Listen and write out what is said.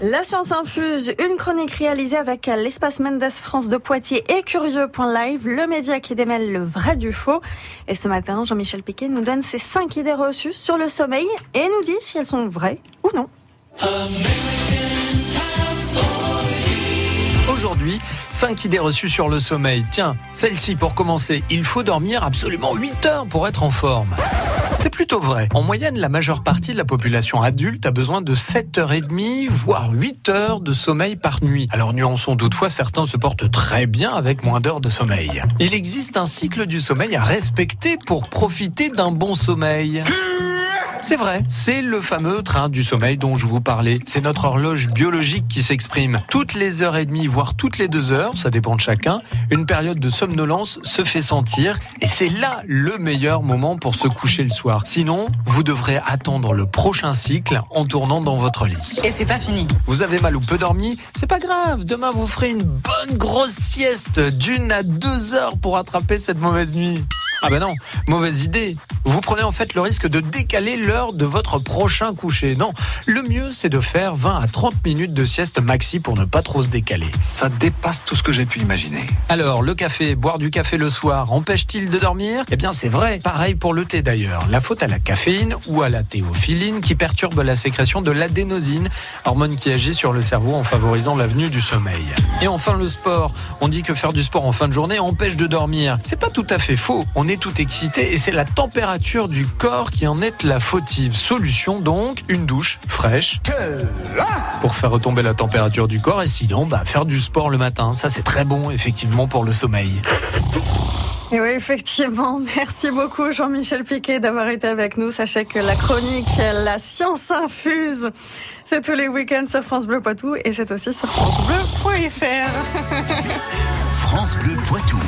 La science infuse, une chronique réalisée avec l'espace Mendes France de Poitiers et Curieux.live, le média qui démêle le vrai du faux. Et ce matin, Jean-Michel Piquet nous donne ses cinq idées reçues sur le sommeil et nous dit si elles sont vraies ou non. Aujourd'hui, 5 idées reçues sur le sommeil. Tiens, celle-ci pour commencer, il faut dormir absolument 8 heures pour être en forme. C'est plutôt vrai. En moyenne, la majeure partie de la population adulte a besoin de 7h30, voire 8 heures de sommeil par nuit. Alors nuançons toutefois, certains se portent très bien avec moins d'heures de sommeil. Il existe un cycle du sommeil à respecter pour profiter d'un bon sommeil. C'est vrai, c'est le fameux train du sommeil dont je vous parlais. C'est notre horloge biologique qui s'exprime. Toutes les heures et demie, voire toutes les deux heures, ça dépend de chacun, une période de somnolence se fait sentir et c'est là le meilleur moment pour se coucher le soir. Sinon, vous devrez attendre le prochain cycle en tournant dans votre lit. Et c'est pas fini. Vous avez mal ou peu dormi? C'est pas grave, demain vous ferez une bonne grosse sieste d'une à deux heures pour attraper cette mauvaise nuit. Ah ben non, mauvaise idée. Vous prenez en fait le risque de décaler l'heure de votre prochain coucher. Non, le mieux c'est de faire 20 à 30 minutes de sieste maxi pour ne pas trop se décaler. Ça dépasse tout ce que j'ai pu imaginer. Alors, le café, boire du café le soir, empêche-t-il de dormir? Eh bien c'est vrai, pareil pour le thé d'ailleurs. La faute à la caféine ou à la théophiline qui perturbe la sécrétion de l'adénosine, hormone qui agit sur le cerveau en favorisant l'avenue du sommeil. Et enfin le sport. On dit que faire du sport en fin de journée empêche de dormir. C'est pas tout à fait faux. On est tout excité et c'est la température du corps qui en est la fautive. Solution donc, une douche fraîche pour faire retomber la température du corps et sinon bah, faire du sport le matin. Ça c'est très bon effectivement pour le sommeil. Et oui, effectivement. Merci beaucoup, Jean-Michel Piquet, d'avoir été avec nous. Sachez que la chronique La science infuse, c'est tous les week-ends sur France Bleu Poitou et c'est aussi sur FranceBleu.fr. France Bleu Poitou.